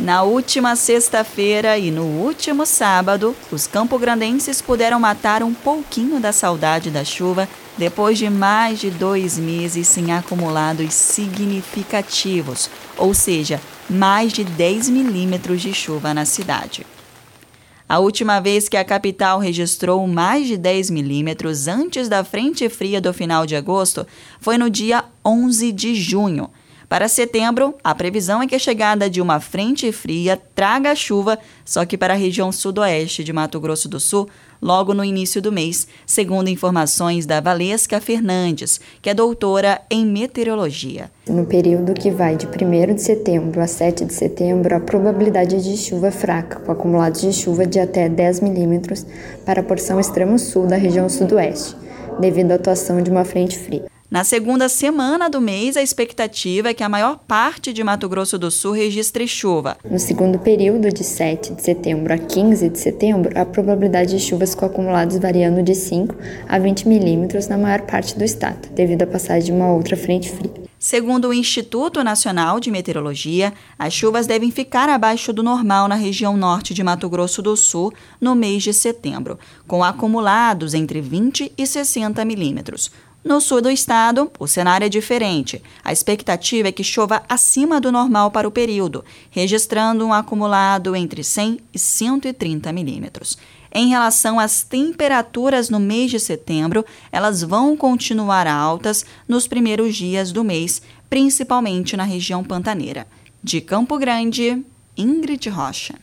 Na última sexta-feira e no último sábado, os campograndenses puderam matar um pouquinho da saudade da chuva depois de mais de dois meses sem acumulados significativos, ou seja, mais de 10 milímetros de chuva na cidade. A última vez que a capital registrou mais de 10 milímetros antes da frente fria do final de agosto foi no dia 11 de junho para setembro, a previsão é que a chegada de uma frente fria traga chuva, só que para a região sudoeste de Mato Grosso do Sul, logo no início do mês, segundo informações da Valesca Fernandes, que é doutora em meteorologia. No período que vai de 1 de setembro a 7 de setembro, a probabilidade de chuva é fraca, com acumulados de chuva de até 10 milímetros para a porção extremo sul da região sudoeste, devido à atuação de uma frente fria. Na segunda semana do mês, a expectativa é que a maior parte de Mato Grosso do Sul registre chuva. No segundo período, de 7 de setembro a 15 de setembro, a probabilidade de chuvas com acumulados variando de 5 a 20 milímetros na maior parte do estado, devido à passagem de uma outra frente fria. Segundo o Instituto Nacional de Meteorologia, as chuvas devem ficar abaixo do normal na região norte de Mato Grosso do Sul no mês de setembro, com acumulados entre 20 e 60 milímetros. No sul do estado, o cenário é diferente. A expectativa é que chova acima do normal para o período, registrando um acumulado entre 100 e 130 milímetros. Em relação às temperaturas no mês de setembro, elas vão continuar altas nos primeiros dias do mês, principalmente na região pantaneira. De Campo Grande, Ingrid Rocha.